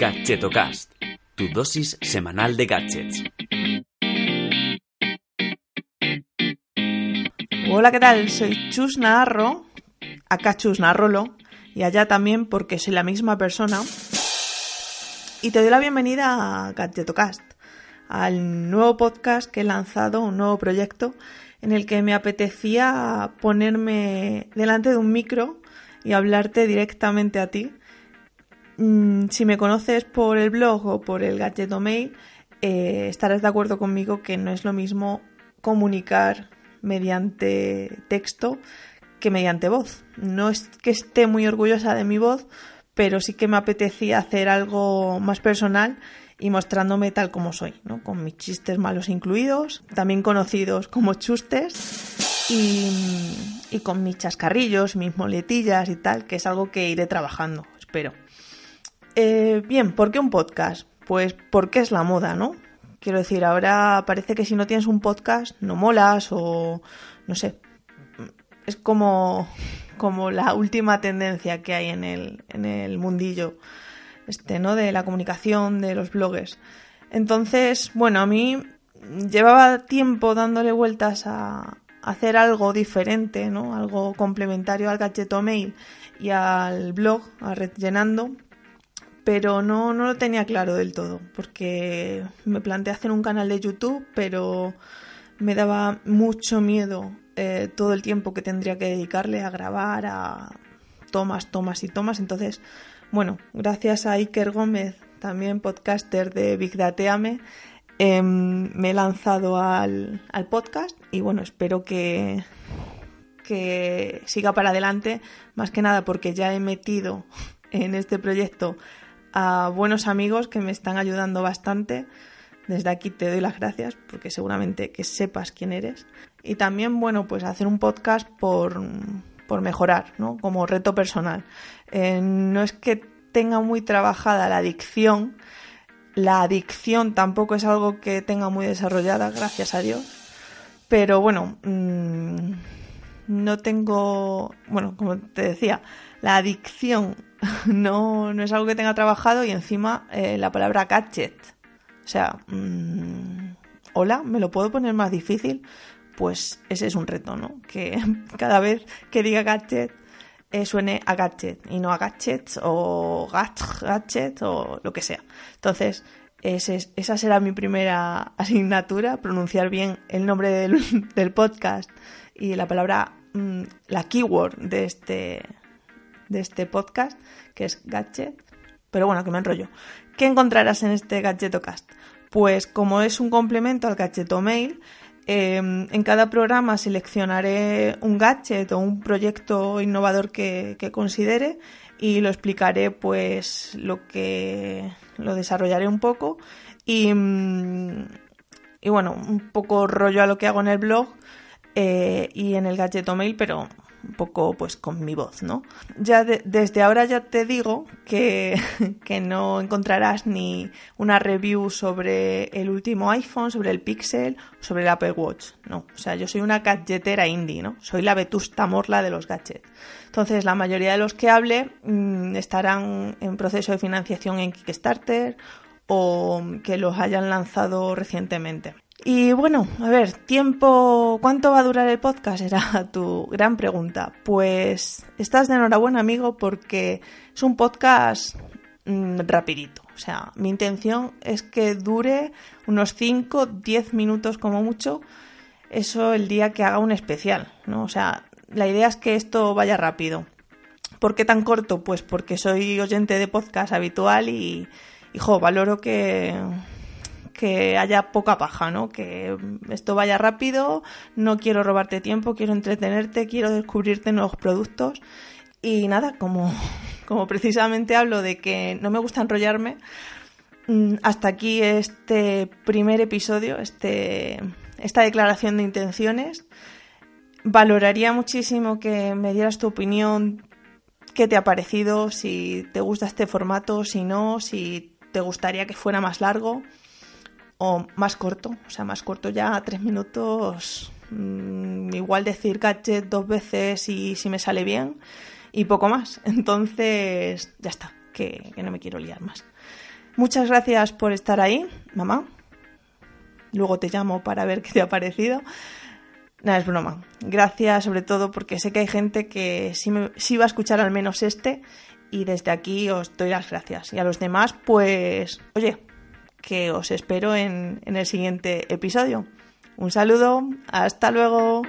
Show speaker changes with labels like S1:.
S1: Gadgetocast, tu dosis semanal de gadgets.
S2: Hola, ¿qué tal? Soy Chus Naharro, acá Chus Narrolo, y allá también porque soy la misma persona. Y te doy la bienvenida a Gadgetocast, al nuevo podcast que he lanzado, un nuevo proyecto en el que me apetecía ponerme delante de un micro y hablarte directamente a ti. Mm, si me conoces por el blog o por el Gadget Mail, eh, estarás de acuerdo conmigo que no es lo mismo comunicar mediante texto que mediante voz. No es que esté muy orgullosa de mi voz, pero sí que me apetecía hacer algo más personal y mostrándome tal como soy, ¿no? con mis chistes malos incluidos, también conocidos como chustes, y, con mis chascarrillos, mis moletillas y tal, que es algo que iré trabajando, espero. Eh, bien, ¿por qué un podcast? Pues porque es la moda, ¿no? Quiero decir, ahora parece que si no tienes un podcast no molas o no sé. Es como, como la última tendencia que hay en el, en el mundillo este, ¿no? de la comunicación, de los bloggers. Entonces, bueno, a mí llevaba tiempo dándole vueltas a, hacer algo diferente, ¿no? Algo complementario al Gadgeto Mail y al blog, a Red Llenando, pero no, no lo tenía claro del todo, porque me planteé hacer un canal de YouTube, pero me daba mucho miedo eh, todo el tiempo que tendría que dedicarle a grabar, a tomas, tomas y tomas. Entonces, bueno, gracias a Iker Gómez, también podcaster de Big Dateame, em, me he lanzado al, al, podcast y bueno, espero que, que siga para adelante, más que nada porque ya he metido en este proyecto a buenos amigos que me están ayudando bastante. Desde aquí te doy las gracias porque seguramente que sepas quién eres. Y también, bueno, pues hacer un podcast por, por mejorar, ¿no? Como reto personal. Eh, no es que tenga muy trabajada la adicción, la adicción tampoco es algo que tenga muy desarrollada, gracias a Dios. Pero bueno, mmm, no tengo, bueno, como te decía, la adicción no, no es algo que tenga trabajado y encima eh, la palabra gadget. O sea, mmm, hola, ¿me lo puedo poner más difícil? Pues ese es un reto, ¿no? Que cada vez que diga gadget eh, suene a gadget y no a gadgets o gadget o lo que sea. Entonces, esa será mi primera asignatura, pronunciar bien el nombre del, podcast y la palabra, mm, la keyword de este, de este podcast, que es gadget. Pero bueno, que me enrollo. ¿Qué encontrarás en este Gadgetocast? Pues como es un complemento al Gadgeto Mail, em, en cada programa seleccionaré un gadget o un proyecto innovador que, considere y lo explicaré, pues lo que lo desarrollaré un poco y, mm, y bueno, un poco rollo a lo que hago en el blog eh, y en el Gadgeto Mail, pero un poco pues con mi voz, ¿no? Ya desde ahora ya te digo que, que, no encontrarás ni una review sobre el último iPhone, sobre el Pixel, sobre el Apple Watch, no. O sea, yo soy una gadgetera indie, ¿no? Soy la vetusta morla de los gadgets. Entonces, la mayoría de los que hable mm, estarán en proceso de financiación en Kickstarter o que los hayan lanzado recientemente. Y bueno, a ver, tiempo, ¿cuánto va a durar el podcast? Era tu gran pregunta. Pues estás de enhorabuena, amigo, porque es un podcast mm, rapidito. O sea, mi intención es que dure unos 5, 10 minutos como mucho. Eso el día que haga un especial, ¿no? O sea, la idea es que esto vaya rápido. ¿Por qué tan corto? Pues porque soy oyente de podcast habitual y, hijo, valoro que que haya poca paja, ¿no? Que esto vaya rápido, no quiero robarte tiempo, quiero entretenerte, quiero descubrirte nuevos productos. Y nada, como, como precisamente hablo de que no me gusta enrollarme, mm, hasta aquí este primer episodio, este, esta declaración de intenciones. Valoraría muchísimo que me dieras tu opinión, qué te ha parecido, si te gusta este formato, si no, si te gustaría que fuera más largo o más corto, o sea, más corto ya, tres minutos, mm, igual decir gadget dos veces y si me sale bien y poco más. Entonces, ya está, que, no me quiero liar más. Muchas gracias por estar ahí, mamá. Luego te llamo para ver qué te ha parecido. Nada, es broma. Gracias sobre todo porque sé que hay gente que sí, sí va a escuchar al menos este y desde aquí os doy las gracias. Y a los demás, pues, oye, que os espero en, en el siguiente episodio. Un saludo, hasta luego.